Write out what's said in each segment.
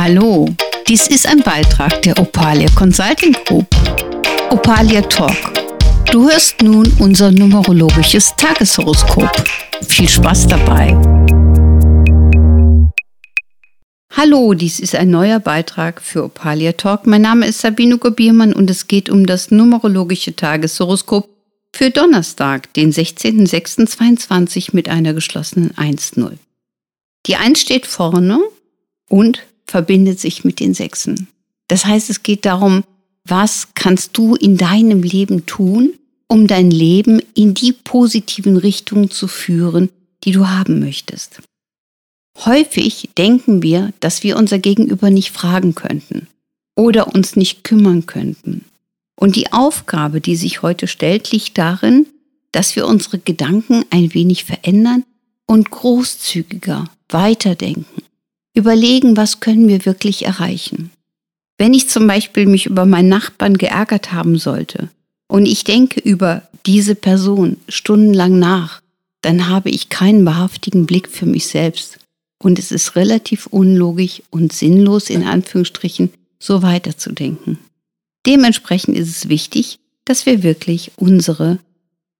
Hallo, dies ist ein Beitrag der Opalia Consulting Group. Opalia Talk. Du hörst nun unser numerologisches Tageshoroskop. Viel Spaß dabei. Hallo, dies ist ein neuer Beitrag für Opalia Talk. Mein Name ist Sabine Gobiermann und es geht um das numerologische Tageshoroskop für Donnerstag, den 16.06.22 mit einer geschlossenen 1-0. Die 1 steht vorne und verbindet sich mit den Sechsen. Das heißt, es geht darum, was kannst du in deinem Leben tun, um dein Leben in die positiven Richtungen zu führen, die du haben möchtest. Häufig denken wir, dass wir unser Gegenüber nicht fragen könnten oder uns nicht kümmern könnten. Und die Aufgabe, die sich heute stellt, liegt darin, dass wir unsere Gedanken ein wenig verändern und großzügiger weiterdenken überlegen, was können wir wirklich erreichen. Wenn ich zum Beispiel mich über meinen Nachbarn geärgert haben sollte und ich denke über diese Person stundenlang nach, dann habe ich keinen wahrhaftigen Blick für mich selbst. Und es ist relativ unlogisch und sinnlos, in Anführungsstrichen, so weiterzudenken. Dementsprechend ist es wichtig, dass wir wirklich unsere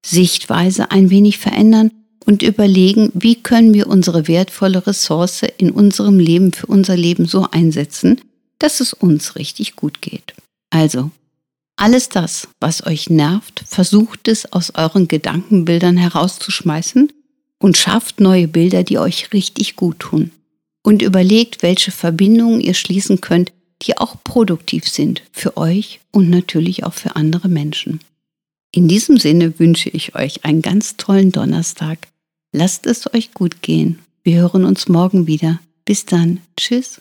Sichtweise ein wenig verändern und überlegen, wie können wir unsere wertvolle Ressource in unserem Leben für unser Leben so einsetzen, dass es uns richtig gut geht. Also, alles das, was euch nervt, versucht es aus euren Gedankenbildern herauszuschmeißen und schafft neue Bilder, die euch richtig gut tun. Und überlegt, welche Verbindungen ihr schließen könnt, die auch produktiv sind für euch und natürlich auch für andere Menschen. In diesem Sinne wünsche ich euch einen ganz tollen Donnerstag Lasst es euch gut gehen. Wir hören uns morgen wieder. Bis dann. Tschüss.